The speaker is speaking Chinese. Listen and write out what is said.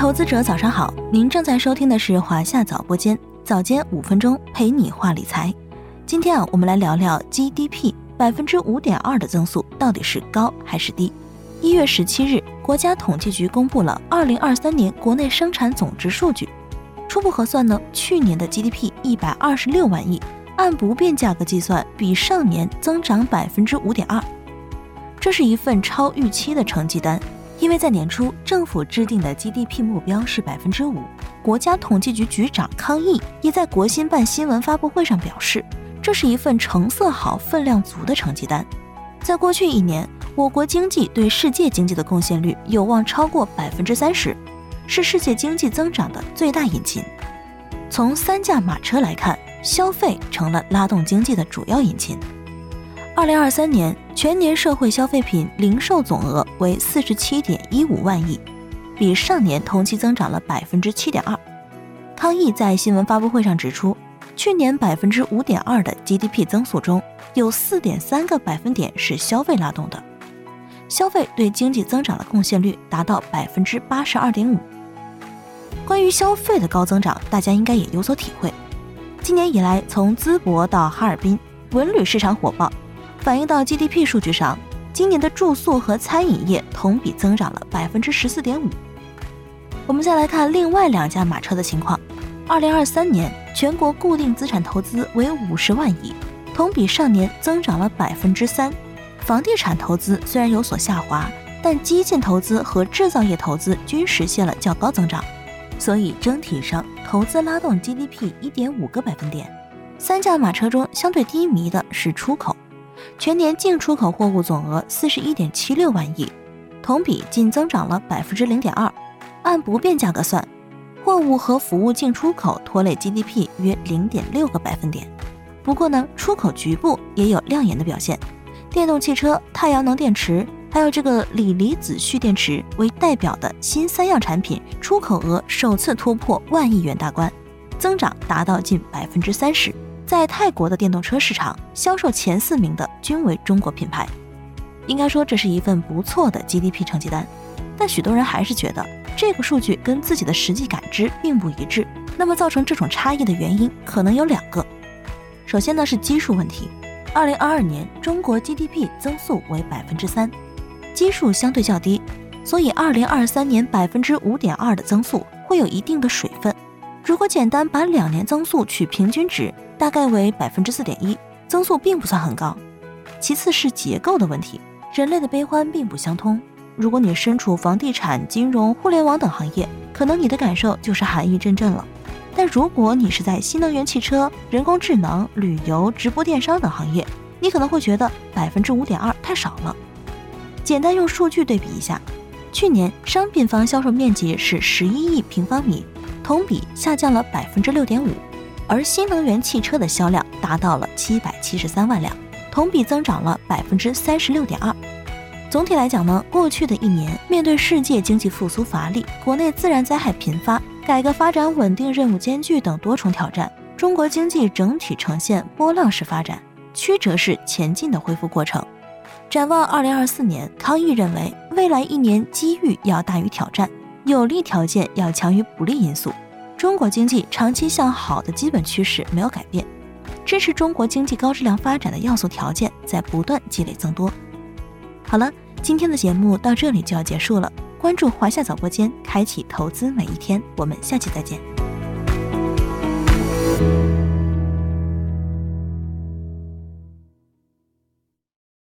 投资者早上好，您正在收听的是华夏早播间，早间五分钟陪你话理财。今天啊，我们来聊聊 GDP 百分之五点二的增速到底是高还是低？一月十七日，国家统计局公布了二零二三年国内生产总值数据，初步核算呢，去年的 GDP 一百二十六万亿，按不变价格计算，比上年增长百分之五点二，这是一份超预期的成绩单。因为在年初，政府制定的 GDP 目标是百分之五。国家统计局局长康毅也在国新办新闻发布会上表示，这是一份成色好、分量足的成绩单。在过去一年，我国经济对世界经济的贡献率有望超过百分之三十，是世界经济增长的最大引擎。从三驾马车来看，消费成了拉动经济的主要引擎。二零二三年全年社会消费品零售总额为四十七点一五万亿，比上年同期增长了百分之七点二。康毅在新闻发布会上指出，去年百分之五点二的 GDP 增速中有四点三个百分点是消费拉动的，消费对经济增长的贡献率达到百分之八十二点五。关于消费的高增长，大家应该也有所体会。今年以来，从淄博到哈尔滨，文旅市场火爆。反映到 GDP 数据上，今年的住宿和餐饮业同比增长了百分之十四点五。我们再来看另外两驾马车的情况。二零二三年全国固定资产投资为五十万亿，同比上年增长了百分之三。房地产投资虽然有所下滑，但基建投资和制造业投资均实现了较高增长，所以整体上投资拉动 GDP 一点五个百分点。三驾马车中相对低迷的是出口。全年净出口货物总额四十一点七六万亿，同比仅增长了百分之零点二。按不变价格算，货物和服务净出口拖累 GDP 约零点六个百分点。不过呢，出口局部也有亮眼的表现，电动汽车、太阳能电池，还有这个锂离子蓄电池为代表的新三样产品出口额首次突破万亿元大关，增长达到近百分之三十。在泰国的电动车市场，销售前四名的均为中国品牌。应该说，这是一份不错的 GDP 成绩单。但许多人还是觉得这个数据跟自己的实际感知并不一致。那么，造成这种差异的原因可能有两个。首先呢，是基数问题。二零二二年中国 GDP 增速为百分之三，基数相对较低，所以二零二三年百分之五点二的增速会有一定的水分。如果简单把两年增速取平均值，大概为百分之四点一，增速并不算很高。其次是结构的问题，人类的悲欢并不相通。如果你身处房地产、金融、互联网等行业，可能你的感受就是寒意阵阵了。但如果你是在新能源汽车、人工智能、旅游、直播电商等行业，你可能会觉得百分之五点二太少了。简单用数据对比一下，去年商品房销售面积是十一亿平方米，同比下降了百分之六点五。而新能源汽车的销量达到了七百七十三万辆，同比增长了百分之三十六点二。总体来讲呢，过去的一年，面对世界经济复苏乏力、国内自然灾害频发、改革发展稳定任务艰巨等多重挑战，中国经济整体呈现波浪式发展、曲折式前进的恢复过程。展望二零二四年，康毅认为，未来一年机遇要大于挑战，有利条件要强于不利因素。中国经济长期向好的基本趋势没有改变，支持中国经济高质量发展的要素条件在不断积累增多。好了，今天的节目到这里就要结束了。关注华夏早播间，开启投资每一天。我们下期再见。